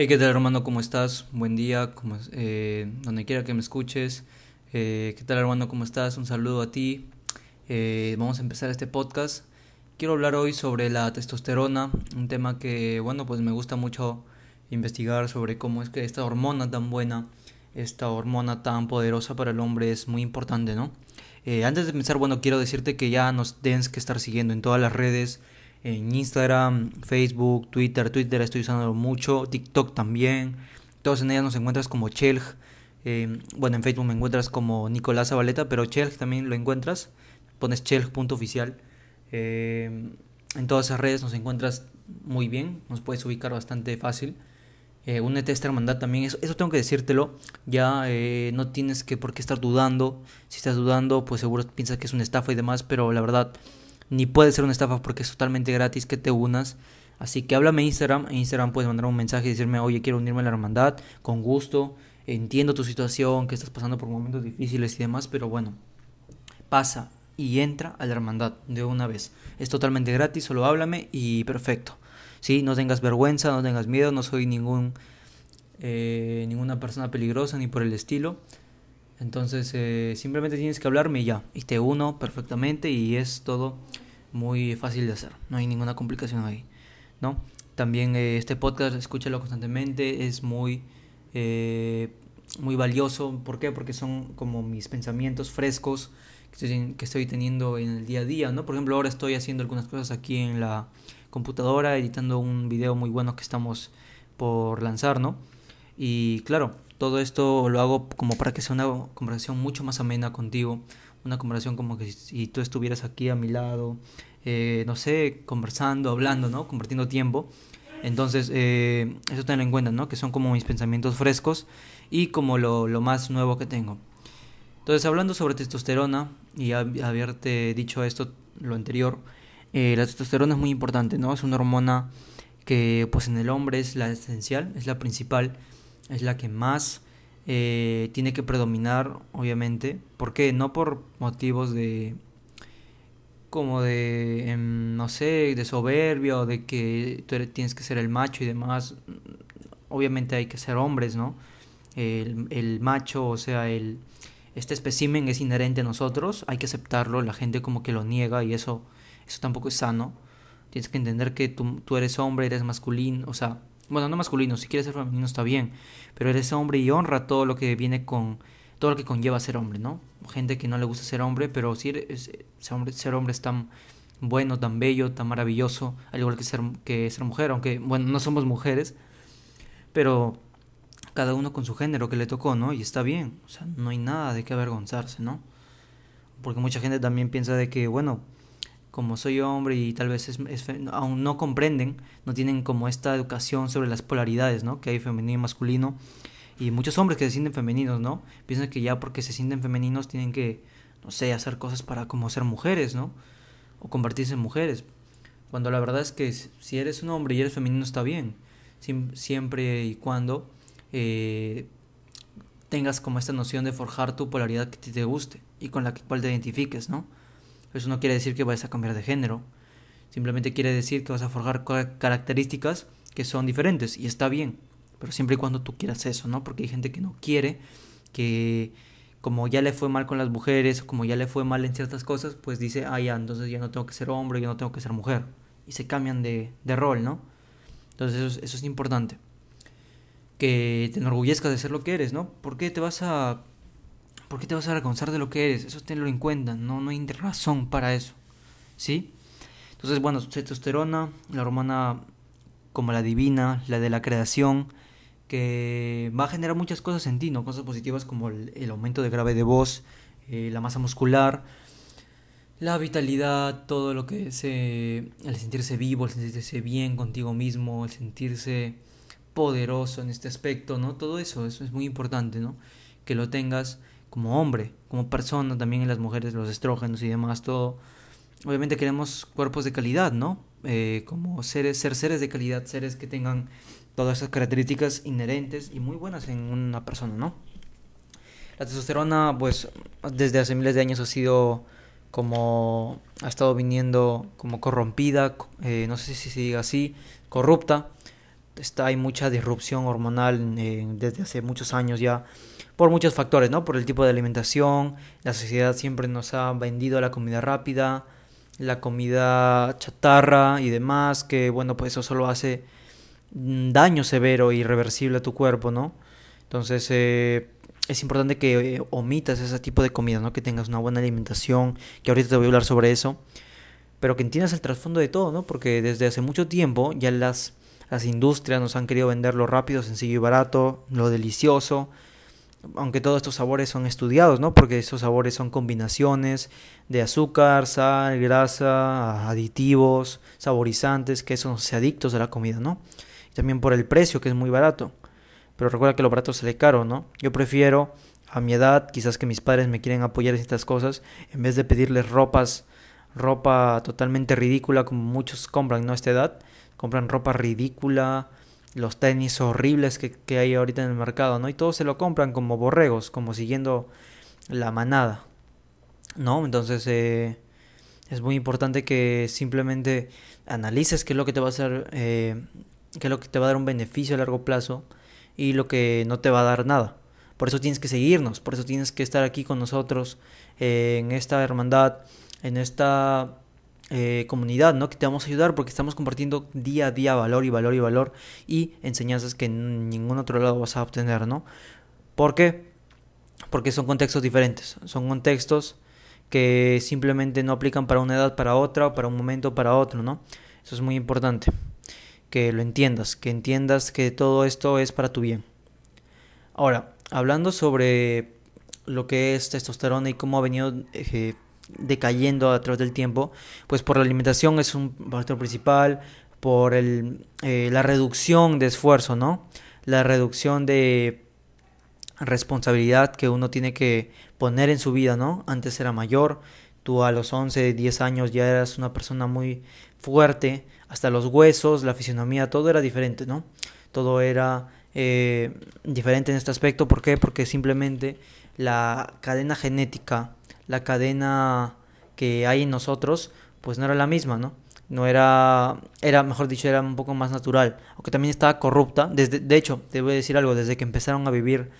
Hey, ¿qué tal hermano? ¿Cómo estás? Buen día, como, eh, donde quiera que me escuches. Eh, ¿Qué tal hermano? ¿Cómo estás? Un saludo a ti. Eh, vamos a empezar este podcast. Quiero hablar hoy sobre la testosterona, un tema que, bueno, pues me gusta mucho investigar sobre cómo es que esta hormona tan buena, esta hormona tan poderosa para el hombre es muy importante, ¿no? antes de empezar, bueno, quiero decirte que ya nos tienes que estar siguiendo en todas las redes en Instagram, Facebook, Twitter. Twitter estoy usando mucho, TikTok también. Todos en ellas nos encuentras como Chelg. Eh, bueno, en Facebook me encuentras como Nicolás Zabaleta, pero Chelg también lo encuentras. Pones chelg.oficial. Eh, en todas esas redes nos encuentras muy bien, nos puedes ubicar bastante fácil. Eh, únete a esta hermandad también, eso, eso tengo que decírtelo. Ya eh, no tienes que por qué estar dudando. Si estás dudando, pues seguro piensas que es una estafa y demás, pero la verdad ni puede ser una estafa porque es totalmente gratis que te unas. Así que háblame Instagram. En Instagram puedes mandar un mensaje y decirme, oye, quiero unirme a la hermandad, con gusto. Entiendo tu situación, que estás pasando por momentos difíciles y demás, pero bueno, pasa y entra a la hermandad de una vez. Es totalmente gratis, solo háblame y perfecto. ¿Sí? No tengas vergüenza, no tengas miedo, no soy ningún, eh, ninguna persona peligrosa ni por el estilo. Entonces eh, simplemente tienes que hablarme y ya, y te uno perfectamente y es todo muy fácil de hacer, no hay ninguna complicación ahí, ¿no? También eh, este podcast, escúchalo constantemente, es muy, eh, muy valioso, ¿por qué? Porque son como mis pensamientos frescos que estoy, que estoy teniendo en el día a día, ¿no? Por ejemplo, ahora estoy haciendo algunas cosas aquí en la computadora, editando un video muy bueno que estamos por lanzar, ¿no? Y claro, todo esto lo hago como para que sea una conversación mucho más amena contigo, una conversación como que si tú estuvieras aquí a mi lado, eh, no sé, conversando, hablando, ¿no? Compartiendo tiempo. Entonces, eh, eso tenlo en cuenta, ¿no? Que son como mis pensamientos frescos y como lo, lo más nuevo que tengo. Entonces, hablando sobre testosterona y haberte dicho esto, lo anterior, eh, la testosterona es muy importante, ¿no? Es una hormona que pues en el hombre es la esencial, es la principal es la que más eh, tiene que predominar, obviamente. ¿Por qué? No por motivos de como de, em, no sé, de soberbia o de que tú tienes que ser el macho y demás. Obviamente hay que ser hombres, ¿no? El, el macho, o sea, el, este espécimen es inherente a nosotros, hay que aceptarlo, la gente como que lo niega y eso, eso tampoco es sano. Tienes que entender que tú, tú eres hombre, eres masculino, o sea, bueno, no masculino, si quieres ser femenino está bien, pero eres hombre y honra todo lo que viene con, todo lo que conlleva ser hombre, ¿no? Gente que no le gusta ser hombre, pero sí ser, hombre, es tan bueno, tan bello, tan maravilloso, al igual que ser, que ser mujer, aunque, bueno, no somos mujeres, pero cada uno con su género que le tocó, ¿no? Y está bien, o sea, no hay nada de qué avergonzarse, ¿no? Porque mucha gente también piensa de que, bueno, como soy hombre y tal vez es, aún no comprenden, no tienen como esta educación sobre las polaridades, ¿no? Que hay femenino y masculino. Y muchos hombres que se sienten femeninos, ¿no? Piensan que ya porque se sienten femeninos tienen que, no sé, hacer cosas para como ser mujeres, ¿no? O convertirse en mujeres. Cuando la verdad es que si eres un hombre y eres femenino está bien. siempre y cuando eh, tengas como esta noción de forjar tu polaridad que te guste y con la cual te identifiques, ¿no? Eso no quiere decir que vayas a cambiar de género. Simplemente quiere decir que vas a forjar características que son diferentes y está bien. Pero siempre y cuando tú quieras eso, ¿no? Porque hay gente que no quiere, que como ya le fue mal con las mujeres, como ya le fue mal en ciertas cosas, pues dice, ah, ya, entonces ya no tengo que ser hombre, ya no tengo que ser mujer. Y se cambian de, de rol, ¿no? Entonces eso, eso es importante. Que te enorgullezcas de ser lo que eres, ¿no? ¿Por qué te vas a ¿Por qué te vas a avergonzar de lo que eres? Eso tenlo en cuenta, no, no hay razón para eso. ¿Sí? Entonces, bueno, testosterona, la hormona como la divina, la de la creación, que va a generar muchas cosas en ti, ¿no? Cosas positivas como el, aumento de grave de voz, eh, la masa muscular, la vitalidad, todo lo que es el sentirse vivo, el sentirse bien contigo mismo, el sentirse poderoso en este aspecto, ¿no? Todo eso, eso es muy importante, ¿no? Que lo tengas como hombre, como persona, también en las mujeres, los estrógenos y demás, todo. Obviamente queremos cuerpos de calidad, ¿no? Eh, como seres, ser seres de calidad, seres que tengan todas esas características inherentes y muy buenas en una persona, ¿no? La testosterona, pues, desde hace miles de años ha sido como, ha estado viniendo como corrompida, eh, no sé si se diga así, corrupta, está, hay mucha disrupción hormonal desde hace muchos años ya por muchos factores, ¿no? Por el tipo de alimentación, la sociedad siempre nos ha vendido la comida rápida, la comida chatarra y demás, que bueno, pues eso solo hace daño severo e irreversible a tu cuerpo, ¿no? Entonces eh, es importante que eh, omitas ese tipo de comida, ¿no? Que tengas una buena alimentación, que ahorita te voy a hablar sobre eso, pero que entiendas el trasfondo de todo, ¿no? Porque desde hace mucho tiempo ya las, las industrias nos han querido vender lo rápido, sencillo y barato, lo delicioso, aunque todos estos sabores son estudiados, ¿no? Porque estos sabores son combinaciones de azúcar, sal, grasa, aditivos, saborizantes, que son adictos a la comida, ¿no? Y también por el precio, que es muy barato. Pero recuerda que lo barato sale caro, ¿no? Yo prefiero, a mi edad, quizás que mis padres me quieren apoyar en estas cosas, en vez de pedirles ropas, ropa totalmente ridícula como muchos compran, ¿no? A esta edad, compran ropa ridícula, los tenis horribles que, hay ahorita en el mercado, ¿no? Y todos se lo compran como borregos, como siguiendo la manada, ¿no? Entonces eh, es muy importante que simplemente analices qué es lo que te va a hacer, eh, qué es lo que te va a dar un beneficio a largo plazo y lo que no te va a dar nada. Por eso tienes que seguirnos, por eso tienes que estar aquí con nosotros eh, en esta hermandad, en esta eh, comunidad, ¿no? Que te vamos a ayudar porque estamos compartiendo día a día valor y valor y valor y enseñanzas que en ningún otro lado vas a obtener, ¿no? ¿Por qué? Porque son contextos diferentes, son contextos que simplemente no aplican para una edad para otra para un momento para otro, ¿no? Eso es muy importante, que lo entiendas, que entiendas que todo esto es para tu bien. Ahora, hablando sobre lo que es testosterona y cómo ha venido eh, decayendo a través del tiempo, pues por la alimentación es un factor principal, por el, eh, la reducción de esfuerzo, ¿no? La reducción de responsabilidad que uno tiene que poner en su vida, ¿no? Antes era mayor, tú a los 11, 10 años ya eras una persona muy fuerte, hasta los huesos, la fisionomía, todo era diferente, ¿no? Todo era eh, diferente en este aspecto, ¿por qué? Porque simplemente la cadena genética la cadena que hay en nosotros, pues no era la misma, ¿no? No era, era, mejor dicho, era un poco más natural, aunque también estaba corrupta. Desde, de hecho, te voy a decir algo, desde que empezaron a vivir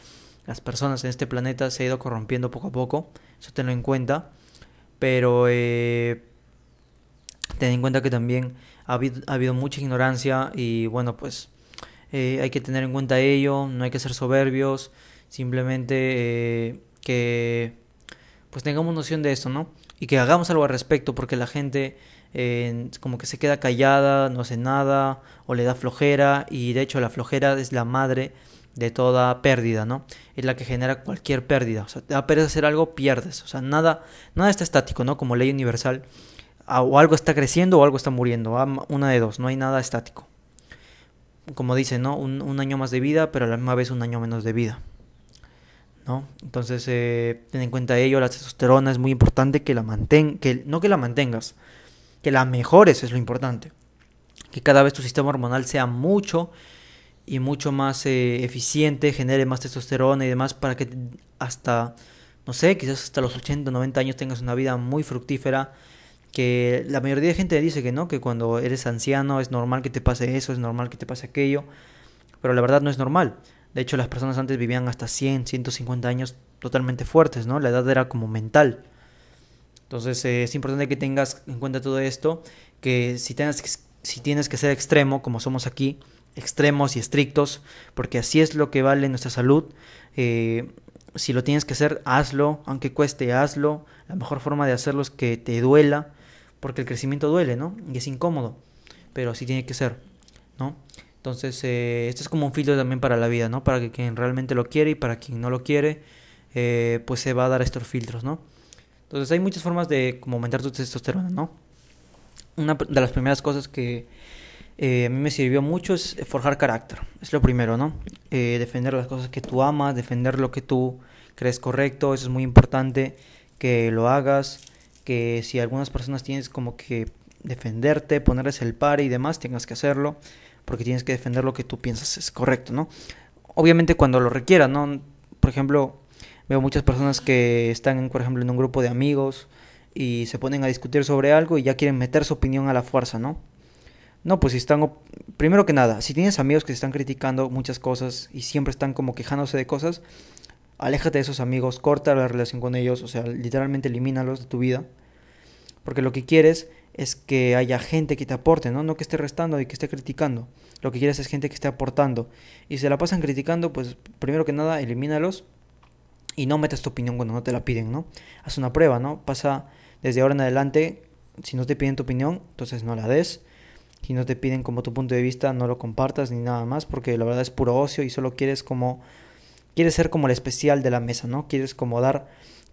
las personas en este planeta se ha ido corrompiendo poco a poco, eso tenlo en cuenta, pero eh, ten en cuenta que también ha habido, ha habido mucha ignorancia y bueno, pues eh, hay que tener en cuenta ello, no hay que ser soberbios, simplemente eh, que pues tengamos noción de esto, ¿no? Y que hagamos algo al respecto, porque la gente eh, como que se queda callada, no hace nada, o le da flojera, y de hecho la flojera es la madre de toda pérdida, ¿no? Es la que genera cualquier pérdida. O sea, te da pereza hacer algo, pierdes. O sea, nada, nada está estático, ¿no? Como ley universal. O algo está creciendo o algo está muriendo. Una de dos, no hay nada estático. Como dice, ¿no? Un, un año más de vida, pero a la misma vez un año menos de vida. ¿No? Entonces, eh, ten en cuenta ello, la testosterona es muy importante que la mantengas, que no que la mantengas, que la mejores es lo importante. Que cada vez tu sistema hormonal sea mucho y mucho más eh, eficiente, genere más testosterona y demás para que hasta, no sé, quizás hasta los 80, 90 años tengas una vida muy fructífera. Que la mayoría de gente dice que no, que cuando eres anciano es normal que te pase eso, es normal que te pase aquello, pero la verdad no es normal. De hecho, las personas antes vivían hasta 100, 150 años totalmente fuertes, ¿no? La edad era como mental. Entonces eh, es importante que tengas en cuenta todo esto, que si, tengas, si tienes que ser extremo, como somos aquí, extremos y estrictos, porque así es lo que vale nuestra salud. Eh, si lo tienes que hacer, hazlo, aunque cueste, hazlo. La mejor forma de hacerlo es que te duela, porque el crecimiento duele, ¿no? Y es incómodo, pero así tiene que ser, ¿no? Entonces, eh, este es como un filtro también para la vida, ¿no? Para que quien realmente lo quiere y para quien no lo quiere, eh, pues se va a dar estos filtros, ¿no? Entonces, hay muchas formas de aumentar tu testosterona, ¿no? Una de las primeras cosas que eh, a mí me sirvió mucho es forjar carácter. Es lo primero, ¿no? defender las cosas que tú amas, defender lo que tú crees correcto. Eso es muy importante que lo hagas. Que si algunas personas tienes como que defenderte, ponerles el par y demás, tengas que hacerlo porque tienes que defender lo que tú piensas es correcto, ¿no? Obviamente cuando lo requiera, ¿no? Por ejemplo, veo muchas personas que están, por ejemplo, en un grupo de amigos y se ponen a discutir sobre algo y ya quieren meter su opinión a la fuerza, ¿no? No, pues si están, primero que nada, si tienes amigos que están criticando muchas cosas y siempre están como quejándose de cosas, aléjate de esos amigos, corta la relación con ellos, o sea, literalmente elimínalos de tu vida, porque lo que quieres es que haya gente que te aporte, ¿no? No que esté restando y que esté criticando. Lo que quieres es gente que esté aportando. Y se la pasan criticando, pues primero que nada, elimínalos y no metas tu opinión cuando no te la piden, ¿no? Haz una prueba, ¿no? Pasa desde ahora en adelante, si no te piden tu opinión, entonces no la des. Si no te piden como tu punto de vista, no lo compartas ni nada más, porque la verdad es puro ocio y solo quieres como quieres ser como el especial de la mesa, ¿no? Quieres como dar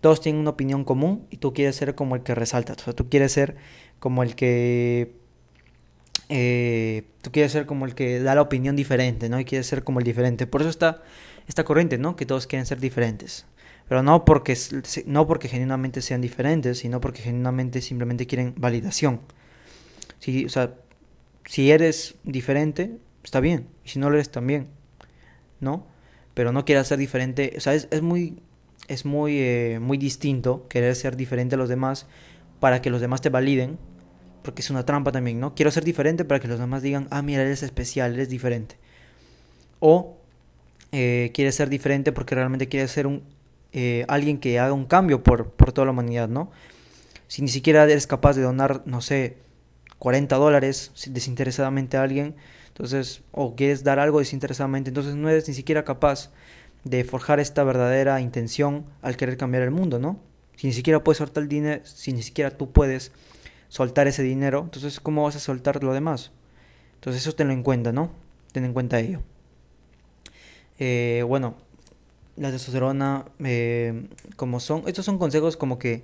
todos tienen una opinión común y tú quieres ser como el que resalta, o sea, tú quieres ser como el que eh, tú quieres ser como el que da la opinión diferente, ¿no? Y quieres ser como el diferente. Por eso está esta corriente, ¿no? Que todos quieren ser diferentes. Pero no porque, no porque genuinamente sean diferentes, sino porque genuinamente simplemente quieren validación. Si, o sea, si eres diferente, está bien. Y si no lo eres, también. ¿No? Pero no quieras ser diferente. O sea, es, es muy, es muy, eh, muy distinto querer ser diferente a los demás para que los demás te validen porque es una trampa también, ¿no? Quiero ser diferente para que los demás digan, ah, mira, eres especial, eres diferente. O eh, quieres ser diferente porque realmente quieres ser un, eh, alguien que haga un cambio por, por toda la humanidad, ¿no? Si ni siquiera eres capaz de donar, no sé, 40 dólares desinteresadamente a alguien, entonces, o quieres dar algo desinteresadamente, entonces no eres ni siquiera capaz de forjar esta verdadera intención al querer cambiar el mundo, ¿no? Si ni siquiera puedes soltar el dinero, si ni siquiera tú puedes soltar ese dinero, entonces ¿cómo vas a soltar lo demás? Entonces eso tenlo en cuenta, ¿no? Ten en cuenta ello. Eh, bueno, la testosterona, eh, como son, estos son consejos como que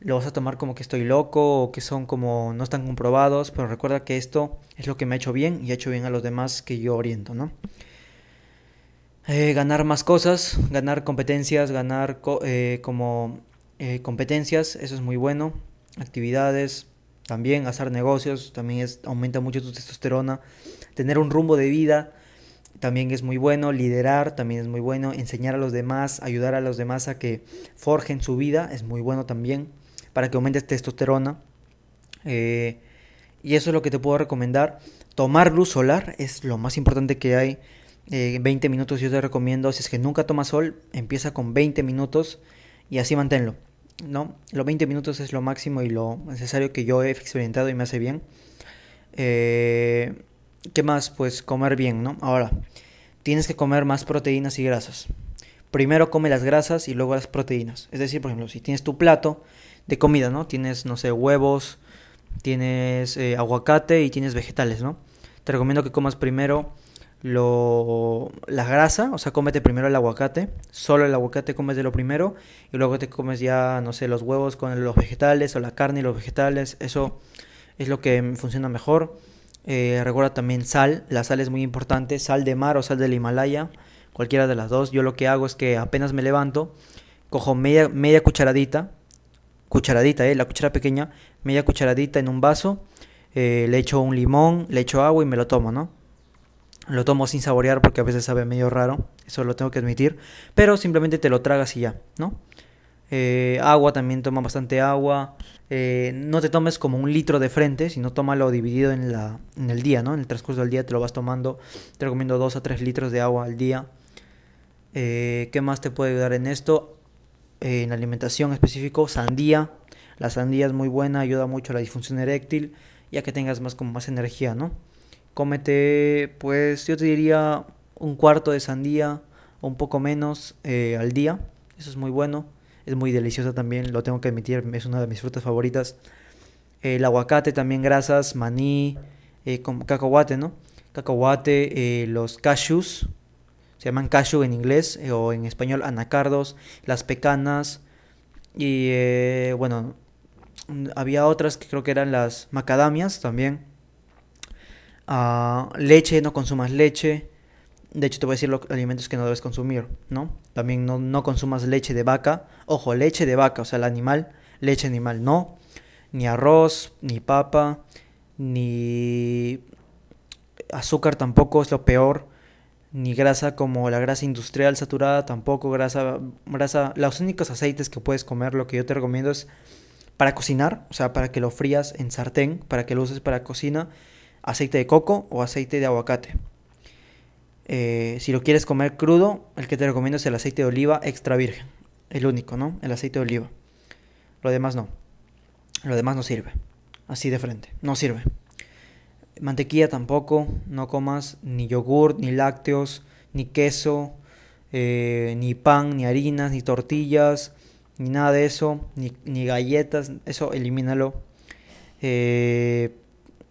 lo vas a tomar como que estoy loco o que son como no están comprobados, pero recuerda que esto es lo que me ha hecho bien y ha hecho bien a los demás que yo oriento, ¿no? Eh, ganar más cosas, ganar competencias, ganar como competencias, eso es muy bueno actividades, también hacer negocios, también es, aumenta mucho tu testosterona, tener un rumbo de vida también es muy bueno, liderar también es muy bueno, enseñar a los demás, ayudar a los demás a que forjen su vida es muy bueno también para que aumente testosterona. Eh, y eso es lo que te puedo recomendar. Tomar luz solar es lo más importante que hay. 20 eh, minutos yo te recomiendo. Si es que nunca tomas sol, empieza con 20 minutos y así manténlo. ¿no? Los 20 minutos es lo máximo y lo necesario que yo he experimentado y me hace bien. Eh, ¿Qué más? Pues comer bien, ¿no? Ahora, tienes que comer más proteínas y grasas. Primero come las grasas y luego las proteínas. Es decir, por ejemplo, si tienes tu plato de comida, ¿no? Tienes, no sé, huevos, tienes eh, aguacate y tienes vegetales, ¿no? Te recomiendo que comas primero lo, la grasa, o sea, cómete primero el aguacate, solo el aguacate comes de lo primero y luego te comes ya, no sé, los huevos con los vegetales o la carne y los vegetales, eso es lo que funciona mejor. Eh, recuerda también sal, la sal es muy importante, sal de mar o sal del Himalaya, cualquiera de las dos. Yo lo que hago es que apenas me levanto, cojo media, media cucharadita, cucharadita, eh, la cuchara pequeña, media cucharadita en un vaso, eh, le echo un limón, le echo agua y me lo tomo, ¿no? Lo tomo sin saborear porque a veces sabe medio raro, eso lo tengo que admitir, pero simplemente te lo tragas y ya, ¿no? Eh, agua también toma bastante agua. Eh, no te tomes como un litro de frente, sino tómalo dividido en, la, en el día, ¿no? En el transcurso del día te lo vas tomando. Te recomiendo 2 a 3 litros de agua al día. Eh, ¿Qué más te puede ayudar en esto? en alimentación específico, sandía. La sandía es muy buena, ayuda mucho a la disfunción eréctil, ya que tengas más como más energía, ¿no? Cómete, pues yo te diría un cuarto de sandía o un poco menos eh, al día. Eso es muy bueno. Es muy delicioso también, lo tengo que admitir, es una de mis frutas favoritas. El aguacate también grasas, maní, eh, cacahuate, ¿no? Cacahuate, eh, los cashews, se llaman cashew en inglés o en español anacardos, las pecanas y bueno, había otras que creo que eran las macadamias también leche, no consumas leche. De hecho, te voy a decir los alimentos que no debes consumir, ¿no? También no, no consumas leche de vaca. Ojo, leche de vaca, o sea, el animal, leche animal, no. Ni arroz, ni papa, ni azúcar tampoco es lo peor. Ni grasa como la grasa industrial saturada, tampoco grasa, grasa. Los únicos aceites que puedes comer, lo que yo te recomiendo es para cocinar, o sea, para que lo frías en sartén, para que lo uses para cocina aceite de coco o aceite de aguacate. Eh, si lo quieres comer crudo, el que te recomiendo es el aceite de oliva extra virgen. El único, ¿no? El aceite de oliva. Lo demás no. Lo demás no sirve. Así de frente. No sirve. Mantequilla tampoco. No comas ni yogur, ni lácteos, ni queso, eh, ni pan, ni harinas, ni tortillas, ni nada de eso. Ni, ni galletas. Eso elimínalo. Eh,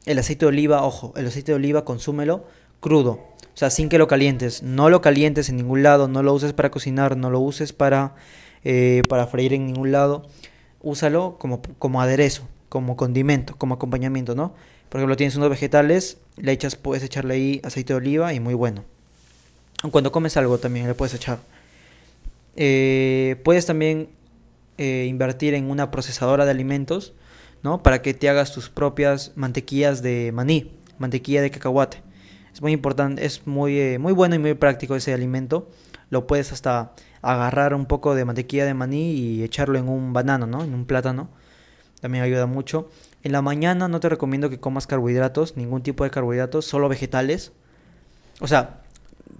el aceite de oliva, ojo, el aceite de oliva consúmelo crudo. O sea, sin que lo calientes. No lo calientes en ningún lado. No lo uses para cocinar. No lo uses para, eh, para freír en ningún lado. Úsalo como, como aderezo, como condimento, como acompañamiento, ¿no? Por ejemplo, tienes unos vegetales, le echas, puedes echarle ahí aceite de oliva y muy bueno. Cuando comes algo también le puedes echar. Eh, puedes también eh, invertir en una procesadora de alimentos ¿no? Para que te hagas tus propias mantequillas de maní, mantequilla de cacahuate. Es muy importante, es muy, eh, muy bueno y muy práctico ese alimento. Lo puedes hasta agarrar un poco de mantequilla de maní y echarlo en un banano, ¿no? En un plátano. También ayuda mucho. En la mañana no te recomiendo que comas carbohidratos, ningún tipo de carbohidratos, solo vegetales. O sea,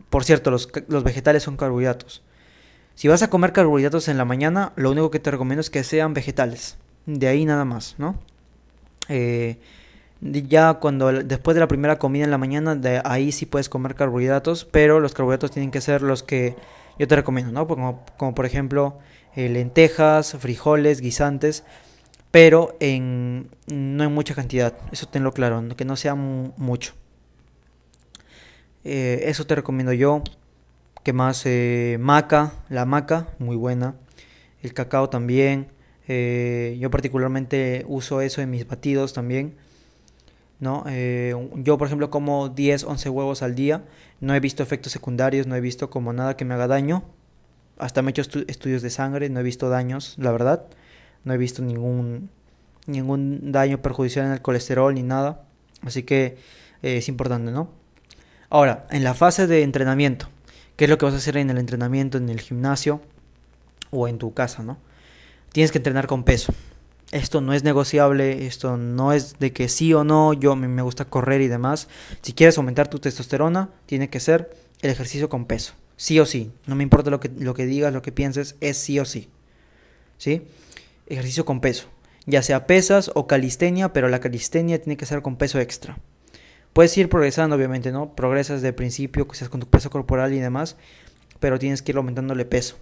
por cierto, los, los vegetales son carbohidratos. Si vas a comer carbohidratos en la mañana, lo único que te recomiendo es que sean vegetales de ahí nada más, ¿no? Eh, ya cuando después de la primera comida en la mañana, de ahí sí puedes comer carbohidratos, pero los carbohidratos tienen que ser los que yo te recomiendo, ¿no? Como, como por ejemplo eh, lentejas, frijoles, guisantes, pero en, no en mucha cantidad, eso tenlo claro, que no sea mucho. Eh, eso te recomiendo yo. Que más? maca, la maca, muy buena. El cacao también. Eh, yo particularmente uso eso en mis batidos también. ¿no? Eh, yo, por ejemplo, como 10, 11 huevos al día. No he visto efectos secundarios, no he visto como nada que me haga daño. Hasta me he hecho estudios de sangre, no he visto daños, la verdad. No he visto ningún, ningún daño perjudicial en el colesterol ni nada. Así que eh, es importante, ¿no? Ahora, en la fase de entrenamiento, ¿qué es lo que vas a hacer en el entrenamiento, en el gimnasio o en tu casa, ¿no? Tienes que entrenar con peso. Esto no es negociable, esto no es de que sí o no, yo me gusta correr y demás. Si quieres aumentar tu testosterona, tiene que ser el ejercicio con peso. Sí o sí, no me importa lo que, lo que digas, lo que pienses, es sí o sí. ¿Sí? Ejercicio con peso. Ya sea pesas o calistenia, pero la calistenia tiene que ser con peso extra. Puedes ir progresando, obviamente, ¿no? Progresas de principio, quizás con tu peso corporal y demás, pero tienes que ir aumentándole peso.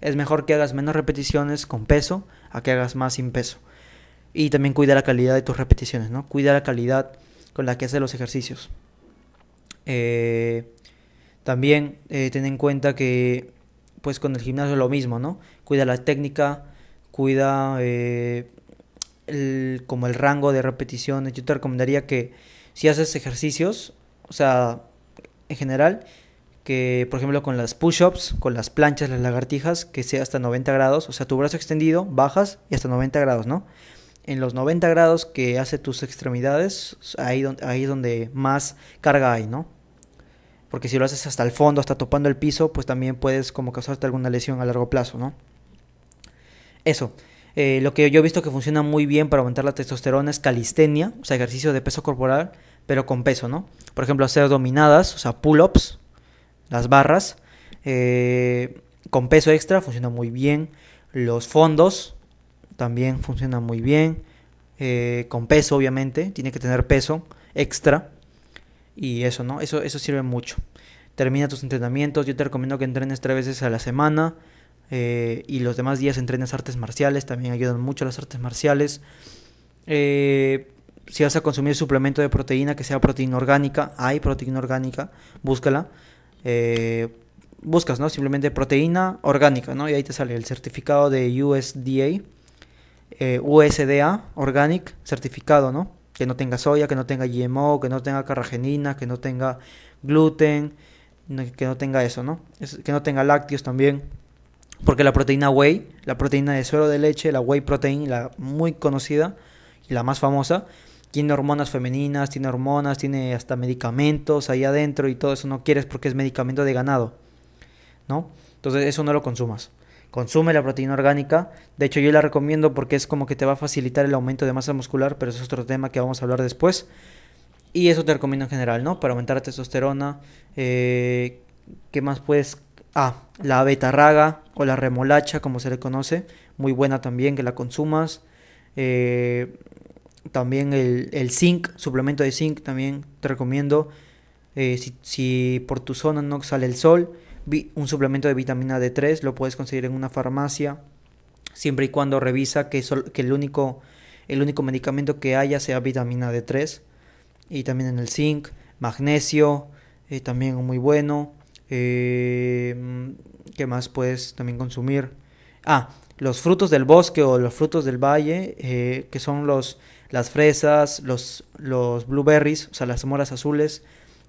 Es mejor que hagas menos repeticiones con peso a que hagas más sin peso. Y también cuida la calidad de tus repeticiones, ¿no? Cuida la calidad con la que haces los ejercicios. Eh, también eh, ten en cuenta que pues con el gimnasio es lo mismo, ¿no? Cuida la técnica, cuida eh, el, como el rango de repeticiones. Yo te recomendaría que si haces ejercicios, o sea, en general, que, por ejemplo, con las push-ups, con las planchas, las lagartijas, que sea hasta 90 grados, o sea, tu brazo extendido, bajas y hasta 90 grados, ¿no? En los 90 grados que hace tus extremidades, ahí, es donde más carga hay, ¿no? Porque si lo haces hasta el fondo, hasta topando el piso, pues también puedes como causarte alguna lesión a largo plazo, ¿no? Eso. Eh, lo que yo he visto que funciona muy bien para aumentar la testosterona es calistenia, o sea, ejercicio de peso corporal, pero con peso, ¿no? Por ejemplo, hacer dominadas, o sea, pull-ups, las barras eh, con peso extra funciona muy bien. Los fondos también funcionan muy bien. Eh, con peso, obviamente, tiene que tener peso extra. Y eso, ¿no? Eso, eso sirve mucho. Termina tus entrenamientos. Yo te recomiendo que entrenes tres veces a la semana. Eh, y los demás días entrenes artes marciales. También ayudan mucho las artes marciales. si vas a consumir suplemento de proteína que sea proteína orgánica, hay proteína orgánica, búscala eh, buscas, ¿no? Simplemente proteína orgánica, ¿no? Y ahí te sale el certificado de USDA, eh, USDA, Organic, certificado, ¿no? Que no tenga soya, que no tenga GMO, que no tenga carragenina, que no tenga gluten, que no tenga eso, ¿no? que no tenga lácteos también. Porque la proteína whey, la proteína de suero de leche, la whey protein, la muy conocida y la más famosa, tiene hormonas femeninas, tiene hormonas, tiene hasta medicamentos ahí adentro y todo eso no quieres porque es medicamento de ganado, ¿no? Entonces eso no lo consumas. Consume la proteína orgánica. De hecho yo la recomiendo porque es como que te va a facilitar el aumento de masa muscular, pero eso es otro tema que vamos a hablar después. Y eso te recomiendo en general, ¿no? Para aumentar la testosterona. Eh, ¿Qué más puedes? Ah, la betarraga o la remolacha, como se le conoce. Muy buena también, que la consumas. Eh, también el, el, zinc, suplemento de zinc, también te recomiendo. Eh, si, si, por tu zona no sale el sol, un suplemento de vitamina D3 lo puedes conseguir en una farmacia. Siempre y cuando revisa que, que el, único, el único medicamento que haya sea vitamina D3 y también en el zinc, magnesio, eh, también muy bueno. Eh, ¿Qué más puedes también consumir? Ah, los frutos del bosque o los frutos del valle, eh, que son los, las fresas, los, los blueberries, o sea, las moras azules,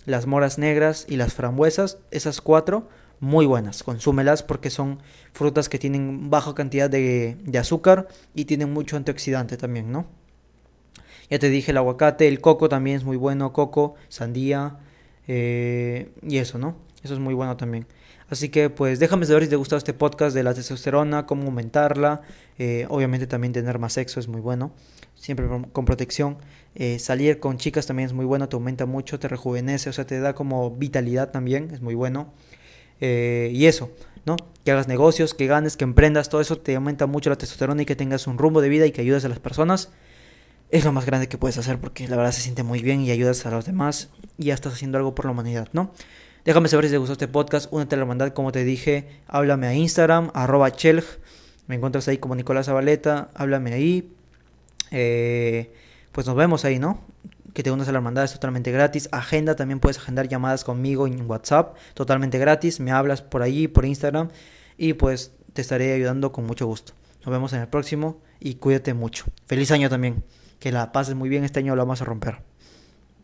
las moras negras y las frambuesas, esas cuatro, muy buenas, consúmelas porque son frutas que tienen baja cantidad de, de azúcar y tienen mucho antioxidante también, ¿no? Ya te dije el aguacate, el coco también es muy bueno, coco, sandía eh, y eso, ¿no? Eso es muy bueno también. Así que pues déjame saber si te ha gustado este podcast de la testosterona, cómo aumentarla. Eh, obviamente también tener más sexo es muy bueno, siempre con protección. Eh, salir con chicas también es muy bueno, te aumenta mucho, te rejuvenece, o sea, te da como vitalidad también, es muy bueno. y eso, ¿no? Que hagas negocios, que ganes, que emprendas, todo eso te aumenta mucho la testosterona y que tengas un rumbo de vida y que ayudes a las personas es lo más grande que puedes hacer porque la verdad se siente muy bien y ayudas a los demás y ya estás haciendo algo por la humanidad, ¿no? Déjame saber si te gustó este podcast, únete a la hermandad, como te dije, háblame a Instagram, arroba chelg, me encuentras ahí como Nicolás Zabaleta, háblame ahí, eh, pues nos vemos ahí, ¿no? Que te unas a la hermandad es totalmente gratis, agenda, también puedes agendar llamadas conmigo en WhatsApp, totalmente gratis, me hablas por ahí, por Instagram y pues te estaré ayudando con mucho gusto. Nos vemos en el próximo y cuídate mucho. Feliz año también que la pases muy bien este año, lo vamos a romper.